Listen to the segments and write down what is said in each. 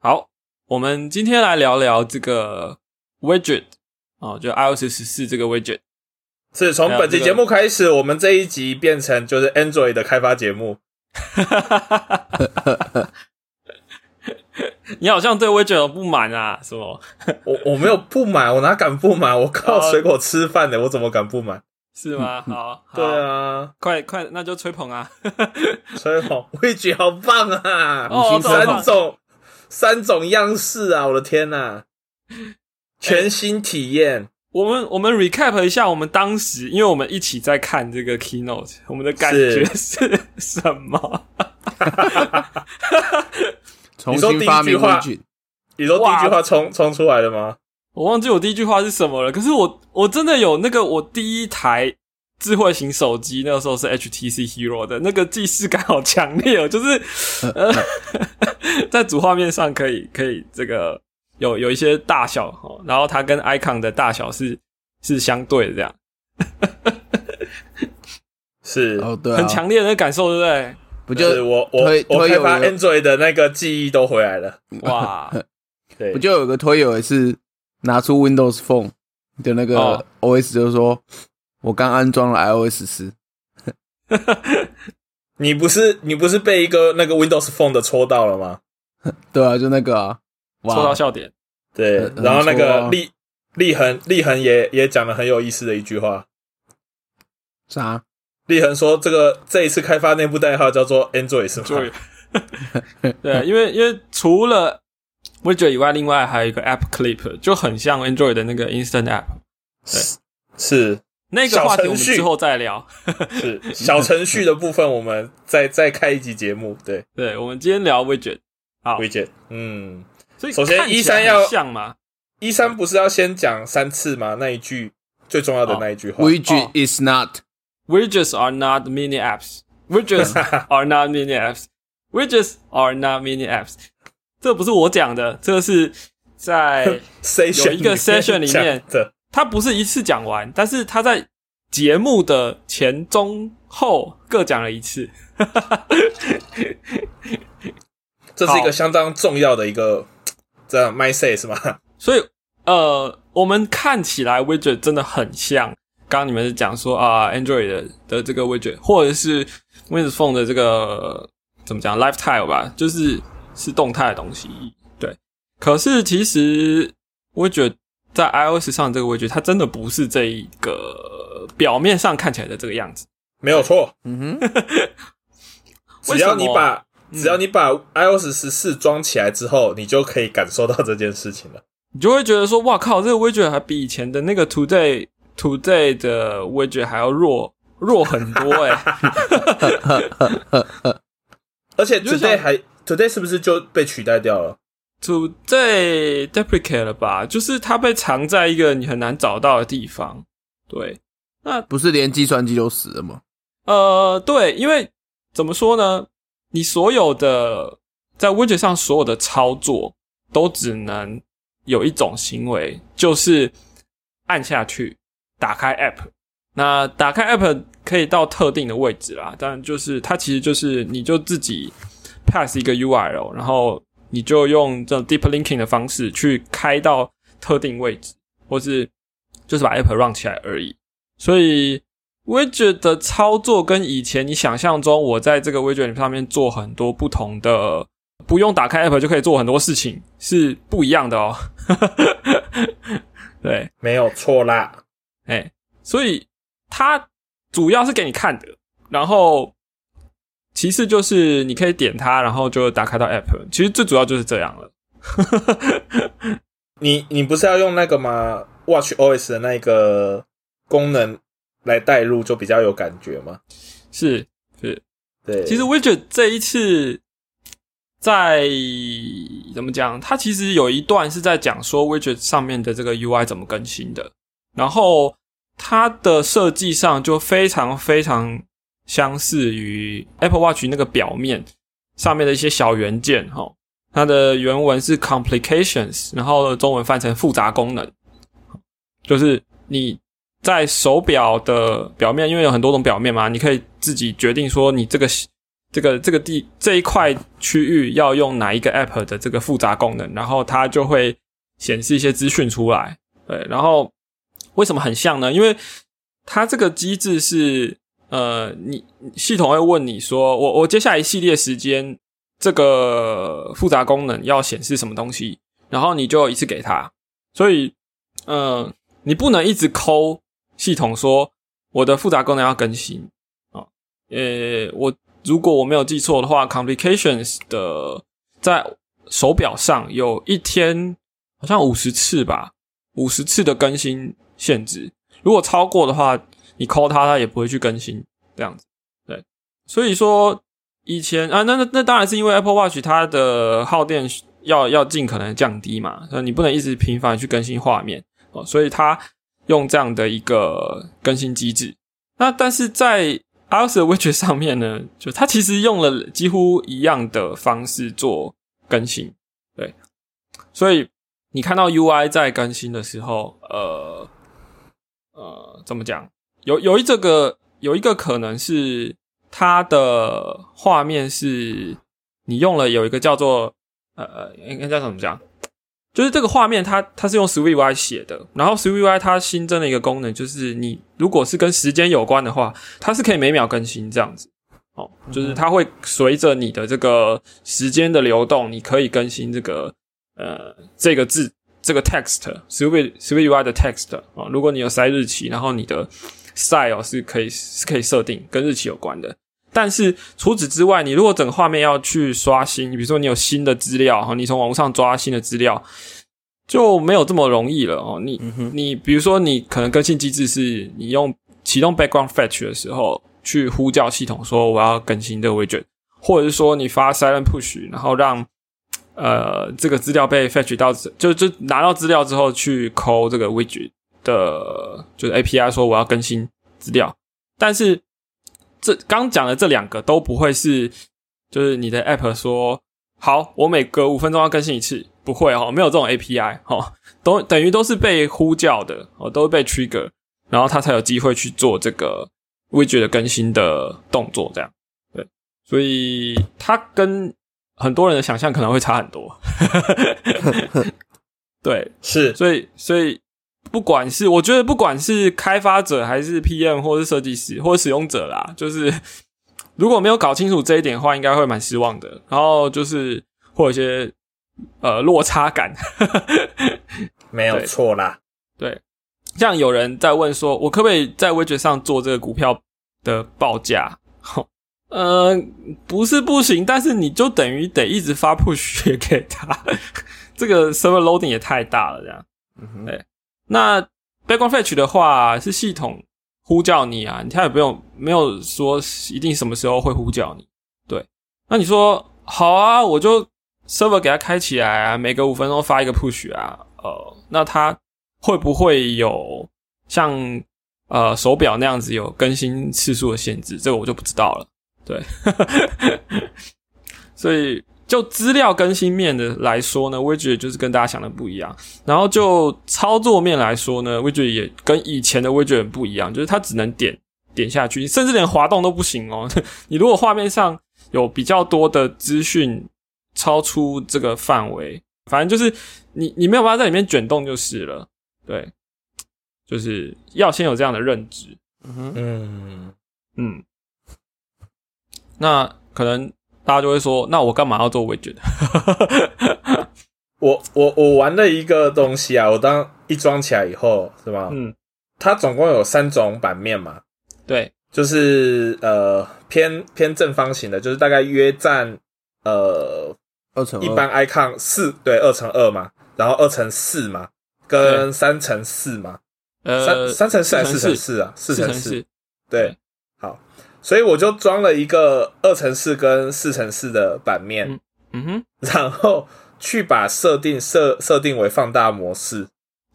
好，我们今天来聊聊这个 widget 哦，就 iOS 十四这个 widget。是从本期节目开始，我们这一集变成就是 Android 的开发节目。你好像对 widget 有不满啊？什么？我我没有不满，我哪敢不满？我靠水果吃饭的，我怎么敢不满？是吗？好，对啊，快快，那就吹捧啊！吹捧 widget 好棒啊！哦，三种三种样式啊！我的天呐，全新体验。我们我们 recap 一下，我们当时因为我们一起在看这个 keynote，我们的感觉是 什么？你说第一句话，你说第一句话冲冲出来了吗？我忘记我第一句话是什么了。可是我我真的有那个我第一台智慧型手机，那个时候是 HTC Hero 的那个既视感好强烈哦，就是呃，在主画面上可以可以这个。有有一些大小哦，然后它跟 icon 的大小是是相对的，这样，是哦，对，很强烈的感受，对不对？不就是我我我开发 Android 的那个记忆都回来了，哇！对，不就有个推友也是拿出 Windows Phone 的那个 OS，就是说我刚安装了 iOS 十，你不是你不是被一个那个 Windows Phone 的戳到了吗？对啊，就那个啊。戳到笑点，对，然后那个立立恒立恒也也讲了很有意思的一句话，啥？立恒说这个这一次开发内部代号叫做 Android 是吗？对，因为因为除了 Widget 以外，另外还有一个 App Clip，就很像 Android 的那个 Instant App，对，是那个话题我们之后再聊，是小程序的部分，我们再再开一集节目，对，对，我们今天聊 Widget，好，Widget，嗯。所以首先，一三要像吗？一三不是要先讲三次吗？那一句最重要的那一句话，Widget is not widgets are not mini apps. Widgets are not mini apps. Widgets are not mini apps. 这不是我讲的，这个是在有一个 session 里面的。他不是一次讲完，但是他在节目的前、中、后各讲了一次。这是一个相当重要的一个。这样 my say 是吗？所以呃，我们看起来 widget 真的很像，刚刚你们是讲说啊，Android 的的这个 widget，或者是 Windows Phone 的这个怎么讲 Lifestyle 吧，就是是动态的东西。对，可是其实 widget 在 iOS 上这个 widget，它真的不是这一个表面上看起来的这个样子。没有错，嗯哼，只要你把。只要你把 iOS 十四装起来之后，你就可以感受到这件事情了。你就会觉得说：“哇靠，这个 widget 还比以前的那个 Today Today 的 widget 还要弱弱很多哎！” 而且 Today 还 Today 是不是就被取代掉了？Today deprecate 了吧？就是它被藏在一个你很难找到的地方。对，那不是连计算机都死了吗？呃，对，因为怎么说呢？你所有的在 widget 上所有的操作都只能有一种行为，就是按下去打开 app。那打开 app 可以到特定的位置啦，但就是它其实就是你就自己 pass 一个 URL，然后你就用这种 deep linking 的方式去开到特定位置，或是就是把 app run 起来而已。所以。widget 的操作跟以前你想象中，我在这个 widget 上面做很多不同的，不用打开 app 就可以做很多事情，是不一样的哦。对，没有错啦。哎，所以它主要是给你看的，然后其次就是你可以点它，然后就打开到 app。其实最主要就是这样了。你你不是要用那个吗？Watch OS 的那个功能？来带入就比较有感觉吗？是是，对。其实 Widget 这一次在怎么讲？它其实有一段是在讲说 Widget 上面的这个 UI 怎么更新的，然后它的设计上就非常非常相似于 Apple Watch 那个表面上面的一些小元件哈。它的原文是 complications，然后中文翻成复杂功能，就是你。在手表的表面，因为有很多种表面嘛，你可以自己决定说你这个这个这个地这一块区域要用哪一个 app 的这个复杂功能，然后它就会显示一些资讯出来。对，然后为什么很像呢？因为它这个机制是呃，你系统会问你说，我我接下来一系列时间这个复杂功能要显示什么东西，然后你就一次给他。所以，嗯，你不能一直抠系统说我的复杂功能要更新啊。呃，我。如果我没有记错的话，Complications 的在手表上有一天好像五十次吧，五十次的更新限制。如果超过的话，你 call 它，它也不会去更新这样子。对，所以说以前啊，那那那当然是因为 Apple Watch 它的耗电要要尽可能降低嘛，那你不能一直频繁去更新画面哦，所以它用这样的一个更新机制。那但是在 iOS 的 Widget 上面呢，就它其实用了几乎一样的方式做更新，对，所以你看到 UI 在更新的时候，呃呃，怎么讲？有有一这个有一个可能是它的画面是你用了有一个叫做呃应该叫怎么讲？就是这个画面，它它是用 SwiftUI 写的，然后 SwiftUI 它新增的一个功能，就是你如果是跟时间有关的话，它是可以每秒更新这样子。哦，就是它会随着你的这个时间的流动，你可以更新这个呃这个字这个 text Swift SwiftUI 的 text 啊。如果你有塞日期，然后你的 style 是可以是可以设定跟日期有关的。但是除此之外，你如果整个画面要去刷新，比如说你有新的资料哈，你从网络上抓新的资料，就没有这么容易了哦。你你比如说你可能更新机制是你用启动 background fetch 的时候去呼叫系统说我要更新这个 widget，或者是说你发 silent push，然后让呃这个资料被 fetch 到，就就拿到资料之后去 call 这个 widget 的，就是 API 说我要更新资料，但是。这刚讲的这两个都不会是，就是你的 app 说好，我每隔五分钟要更新一次，不会哦，没有这种 API 哈，都等于都是被呼叫的哦，都是被 trigger，然后它才有机会去做这个 widget 的更新的动作，这样对，所以它跟很多人的想象可能会差很多，对，是，所以所以。不管是我觉得，不管是开发者还是 PM 或是设计师或者使用者啦，就是 如果没有搞清楚这一点的话，应该会蛮失望的。然后就是会有一些呃落差感，没有错啦。对，像有人在问说，我可不可以在 Widget 上做这个股票的报价？呃，不是不行，但是你就等于得一直发 push 给他，这个 server loading 也太大了，这样。嗯，对。那 background fetch 的话是系统呼叫你啊，它也不用没有说一定什么时候会呼叫你。对，那你说好啊，我就 server 给它开起来啊，每隔五分钟发一个 push 啊，呃，那它会不会有像呃手表那样子有更新次数的限制？这个我就不知道了。对，所以。就资料更新面的来说呢，Widget 就是跟大家想的不一样。然后就操作面来说呢，Widget 也跟以前的 Widget 不一样，就是它只能点点下去，甚至连滑动都不行哦。你如果画面上有比较多的资讯超出这个范围，反正就是你你没有办法在里面卷动就是了。对，就是要先有这样的认知。嗯嗯嗯，那可能。大家就会说：“那我干嘛要做 widget？” 我 我我玩了一个东西啊，我当一装起来以后，是吧？嗯，它总共有三种版面嘛。对，就是呃偏偏正方形的，就是大概约占呃二乘一般 icon 四对二乘二嘛，然后二乘四嘛，跟三乘四嘛。呃，三三乘四还是四乘四啊？四乘四，对。所以我就装了一个二乘四跟四乘四的版面，嗯哼，然后去把设定设设定为放大模式，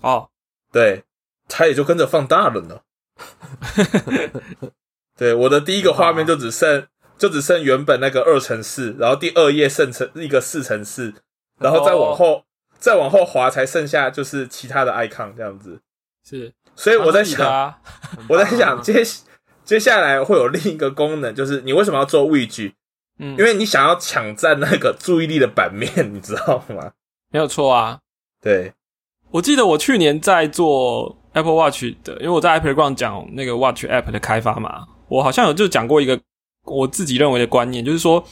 哦，对，它也就跟着放大了呢。对，我的第一个画面就只剩就只剩原本那个二乘四，然后第二页剩成一个四乘四，然后再往后再往后滑才剩下就是其他的 icon 这样子。是，所以我在想，我在想接。接下来会有另一个功能，就是你为什么要做 widget？嗯，因为你想要抢占那个注意力的版面，你知道吗？没有错啊。对，我记得我去年在做 Apple Watch 的，因为我在 Apple Ground 讲那个 Watch App 的开发嘛，我好像有就讲过一个我自己认为的观念，就是说，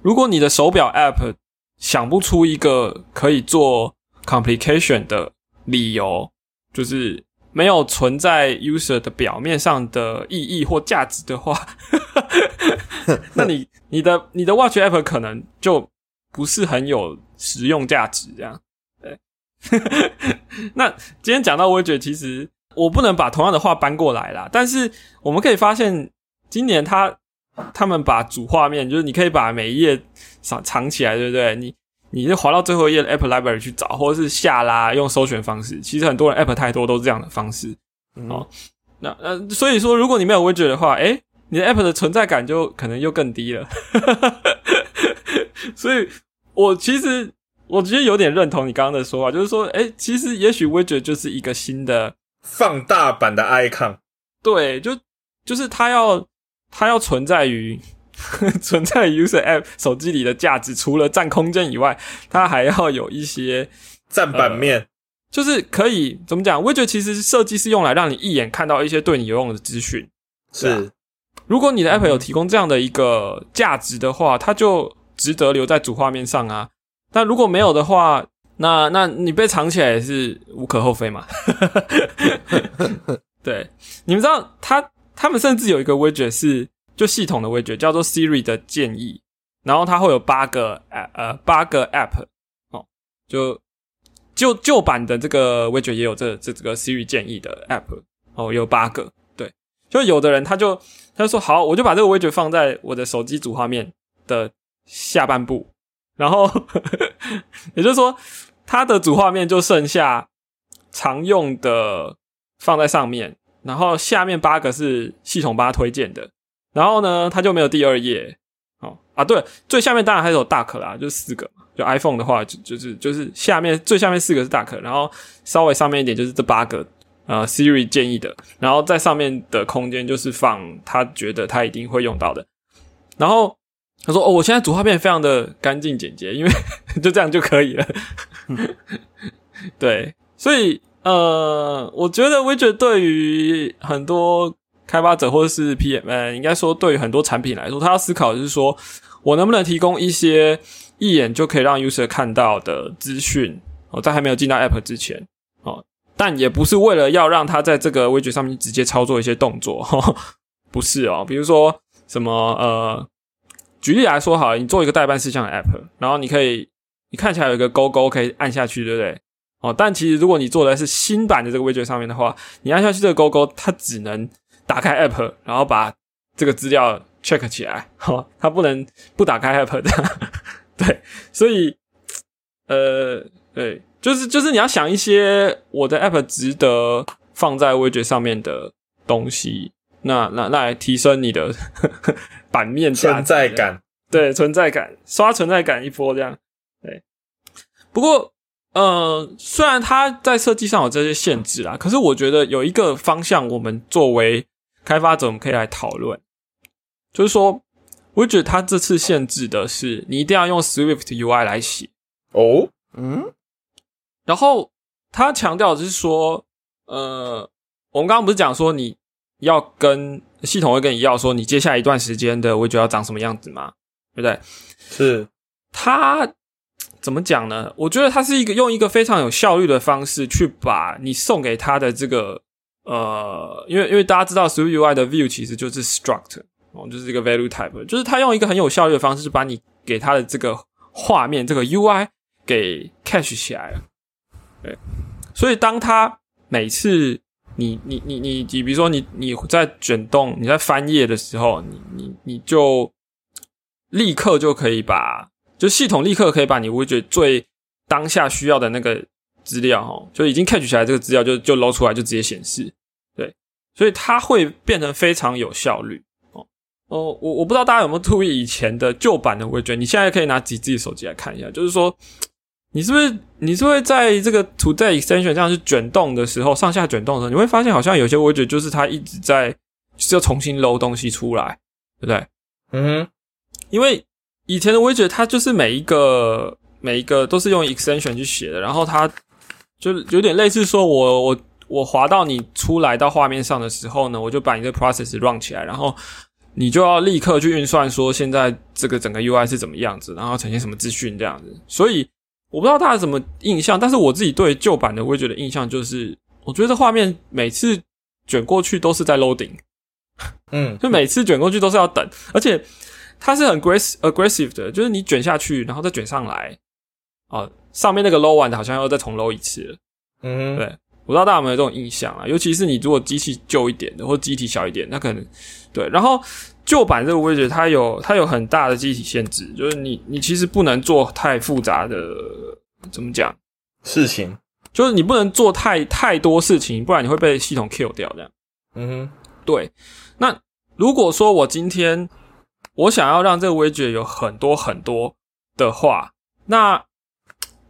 如果你的手表 App 想不出一个可以做 complication 的理由，就是没有存在 user 的表面上的意义或价值的话，那你你的你的 Watch App 可能就不是很有实用价值，这样。对，那今天讲到，我也觉得其实我不能把同样的话搬过来啦。但是我们可以发现，今年他他们把主画面，就是你可以把每一页藏藏起来，对不对？你你就滑到最后一页的 App Library 去找，或者是下拉用搜寻方式。其实很多人 App 太多都是这样的方式。哦，那那所以说，如果你没有 Widget 的话，诶，你的 App 的存在感就可能又更低了。所以我其实我其实有点认同你刚刚的说法，就是说，诶，其实也许 Widget 就是一个新的放大版的 Icon。对，就就是它要它要存在于。存在 user app 手机里的价值，除了占空间以外，它还要有一些占版面，就是可以怎么讲？我觉得其实设计是用来让你一眼看到一些对你有用的资讯。是，如果你的 app 有提供这样的一个价值的话，它就值得留在主画面上啊。那如果没有的话，那那你被藏起来也是无可厚非嘛。对，你们知道，他他们甚至有一个 widget 是。就系统的味觉叫做 Siri 的建议，然后它会有八个呃八个 app 哦，就旧旧版的这个味觉也有这这这个 Siri 建议的 app 哦，有八个，对，就有的人他就他就说好，我就把这个 widget 放在我的手机主画面的下半部，然后 也就是说，它的主画面就剩下常用的放在上面，然后下面八个是系统帮他推荐的。然后呢，它就没有第二页哦啊，对，最下面当然还有大壳啦，就四个。就 iPhone 的话，就就是就是下面最下面四个是大壳，然后稍微上面一点就是这八个呃 Siri 建议的，然后在上面的空间就是放他觉得他一定会用到的。然后他说：“哦，我现在主画面非常的干净简洁，因为 就这样就可以了。”对，所以呃，我觉得 Widget 对于很多。开发者或者是 PM，应该说对于很多产品来说，他要思考的是说，我能不能提供一些一眼就可以让 user 看到的资讯哦，在还没有进到 app 之前哦，但也不是为了要让他在这个 widget 上面直接操作一些动作，不是哦，比如说什么呃，举例来说好，你做一个代办事项的 app，然后你可以你看起来有一个勾勾可以按下去，对不对？哦，但其实如果你做的是新版的这个 widget 上面的话，你按下去这个勾勾，它只能打开 app，然后把这个资料 check 起来，好，他不能不打开 app 的，对，所以，呃，对，就是就是你要想一些我的 app 值得放在 widget 上面的东西，那那那来提升你的 版面存在感，对，存在感，刷存在感一波这样，对，不过。呃，虽然它在设计上有这些限制啦，可是我觉得有一个方向，我们作为开发者，我们可以来讨论，就是说，我觉得他这次限制的是，你一定要用 Swift UI 来写哦，嗯，然后他强调的是说，呃，我们刚刚不是讲说你要跟系统会跟你要说，你接下来一段时间的我觉得要长什么样子吗？对不对？是他。怎么讲呢？我觉得他是一个用一个非常有效率的方式去把你送给他的这个呃，因为因为大家知道 Swift UI 的 View 其实就是 Struct 哦，就是一个 Value Type，就是他用一个很有效率的方式，把你给他的这个画面这个 UI 给 catch 起来了。对，所以当他每次你你你你你，比如说你你在卷动你在翻页的时候，你你你就立刻就可以把。就系统立刻可以把你 widget 最当下需要的那个资料，哈，就已经 catch 起来这个资料就就捞出来就直接显示，所以它会变成非常有效率，哦哦，我我不知道大家有没有注意以前的旧版的 widget，你现在可以拿自己手机来看一下，就是说你是不是你是会在这个 today extension 这样去卷动的时候，上下卷动的时候，你会发现好像有些 widget 就是它一直在就是要重新搂东西出来，对不对？嗯，因为。以前的 widget 它就是每一个每一个都是用 extension 去写的，然后它就有点类似说，我我我滑到你出来到画面上的时候呢，我就把你的 process run 起来，然后你就要立刻去运算说现在这个整个 UI 是怎么样子，然后呈现什么资讯这样子。所以我不知道大家什么印象，但是我自己对旧版的 widget 的印象就是，我觉得画面每次卷过去都是在 loading，嗯，就每次卷过去都是要等，而且。它是很 aggressive 的，就是你卷下去，然后再卷上来，哦，上面那个 low 完的，好像要再重 low 一次了。嗯，对，我不知道大家有没有这种印象啊？尤其是你如果机器旧一点的，或机体小一点，那可能对。然后旧版这个位置，它有它有很大的机体限制，就是你你其实不能做太复杂的，怎么讲？事情就是你不能做太太多事情，不然你会被系统 kill 掉。这样，嗯哼，对。那如果说我今天我想要让这个 widget 有很多很多的话，那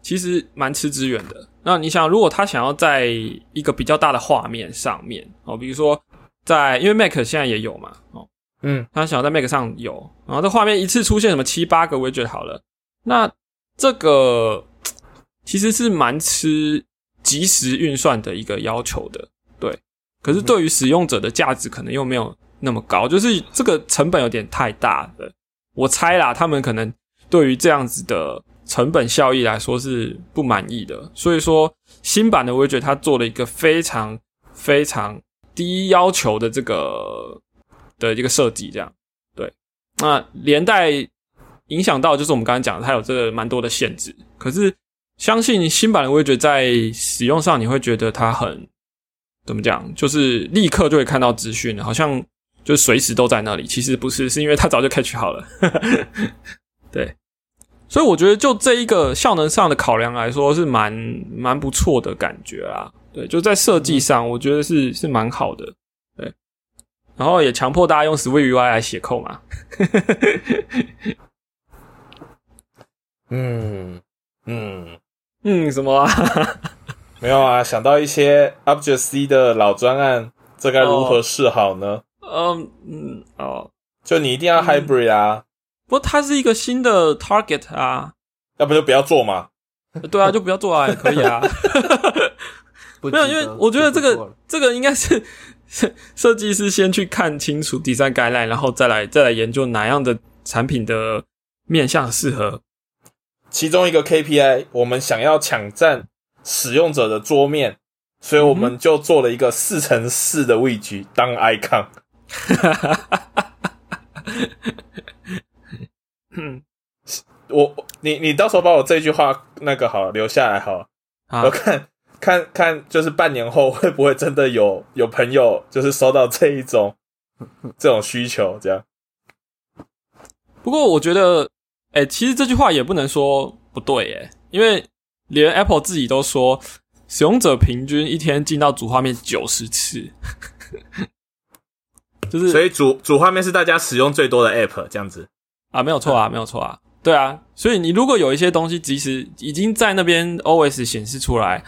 其实蛮吃资源的。那你想，如果他想要在一个比较大的画面上面哦，比如说在因为 Mac 现在也有嘛，哦，嗯，他想要在 Mac 上有，然后这画面一次出现什么七八个 widget 好了，那这个 其实是蛮吃即时运算的一个要求的，对。可是对于使用者的价值，可能又没有。那么高，就是这个成本有点太大了。我猜啦，他们可能对于这样子的成本效益来说是不满意的。所以说，新版的我觉它做了一个非常非常低要求的这个的一个设计，这样对。那连带影响到就是我们刚才讲的，它有这个蛮多的限制。可是相信新版的我觉在使用上，你会觉得它很怎么讲，就是立刻就会看到资讯，好像。就随时都在那里，其实不是，是因为它早就 catch 好了。对，所以我觉得就这一个效能上的考量来说，是蛮蛮不错的感觉啊。对，就在设计上，我觉得是是蛮好的。对，然后也强迫大家用 Swift UI 来写扣嘛。嗯嗯嗯，什么？没有啊，想到一些 Object C 的老专案，这该如何是好呢？嗯嗯哦，就你一定要 hybrid 啊！不过它是一个新的 target 啊，要不就不要做嘛。对啊，就不要做啊，也可以啊。没有，因为我觉得这个这个应该是 设计师先去看清楚第三概念，然后再来再来研究哪样的产品的面向适合。其中一个 KPI，我们想要抢占使用者的桌面，所以我们就做了一个四乘四的位局当 icon。嗯，我你你到时候把我这句话那个好留下来好，我看看看，就是半年后会不会真的有有朋友就是收到这一种这种需求这样。不过我觉得，哎，其实这句话也不能说不对，哎，因为连 Apple 自己都说，使用者平均一天进到主画面九十次。就是，所以主主画面是大家使用最多的 App 这样子啊，没有错啊，没有错啊，对啊，所以你如果有一些东西，即使已经在那边 OS 显示出来，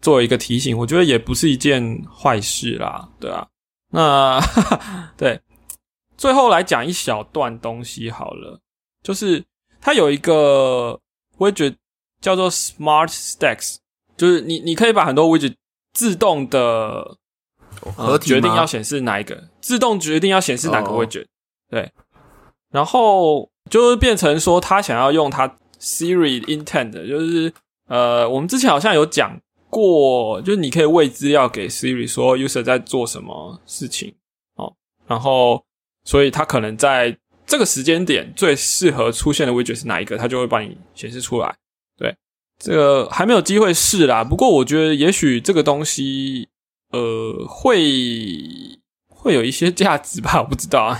作为一个提醒，我觉得也不是一件坏事啦，对啊，那 对，最后来讲一小段东西好了，就是它有一个 widget 叫做 Smart Stacks，就是你你可以把很多 widget 自动的。合决定要显示哪一个，自动决定要显示哪个 widget，，对，然后就是变成说他想要用他 Siri intent，就是呃，我们之前好像有讲过，就是你可以喂资料给 Siri 说 user 在做什么事情哦，然后所以他可能在这个时间点最适合出现的位置是哪一个，他就会帮你显示出来。对，这个还没有机会试啦，不过我觉得也许这个东西。呃，会会有一些价值吧，我不知道啊。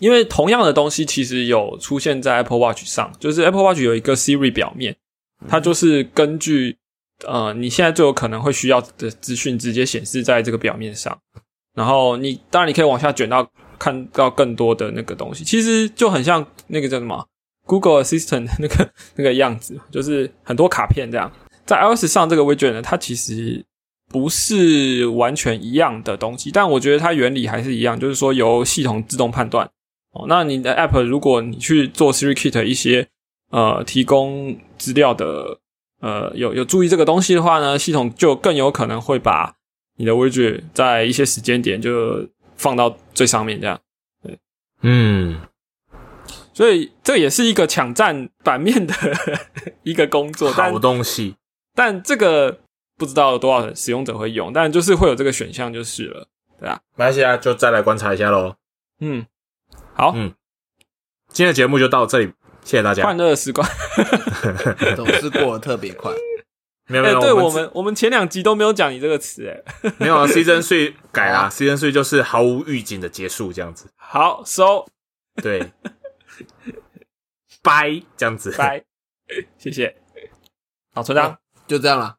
对，因为同样的东西其实有出现在 Apple Watch 上，就是 Apple Watch 有一个 Siri 表面，它就是根据呃你现在最有可能会需要的资讯直接显示在这个表面上，然后你当然你可以往下卷到看到更多的那个东西，其实就很像那个叫什么 Google Assistant 那个那个样子，就是很多卡片这样。在 iOS 上这个 widget 呢，它其实。不是完全一样的东西，但我觉得它原理还是一样，就是说由系统自动判断哦，那你的 App 如果你去做 Siri Kit 一些呃提供资料的呃有有注意这个东西的话呢，系统就更有可能会把你的 Widget 在一些时间点就放到最上面这样。对，嗯，所以这也是一个抢占版面的 一个工作，好东西。但这个不知道多少使用者会用，但就是会有这个选项就是了，对吧？没关系啊，就再来观察一下喽。嗯。好，嗯，今天的节目就到这里，谢谢大家。欢乐的时光 总是过得特别快。没有没有，对我们我们前两集都没有讲你这个词，哎，没有啊。Season Three 改啊，Season Three 就是毫无预警的结束，这样子。好收，对，拜，这样子，拜，谢谢。好，村长就这样了。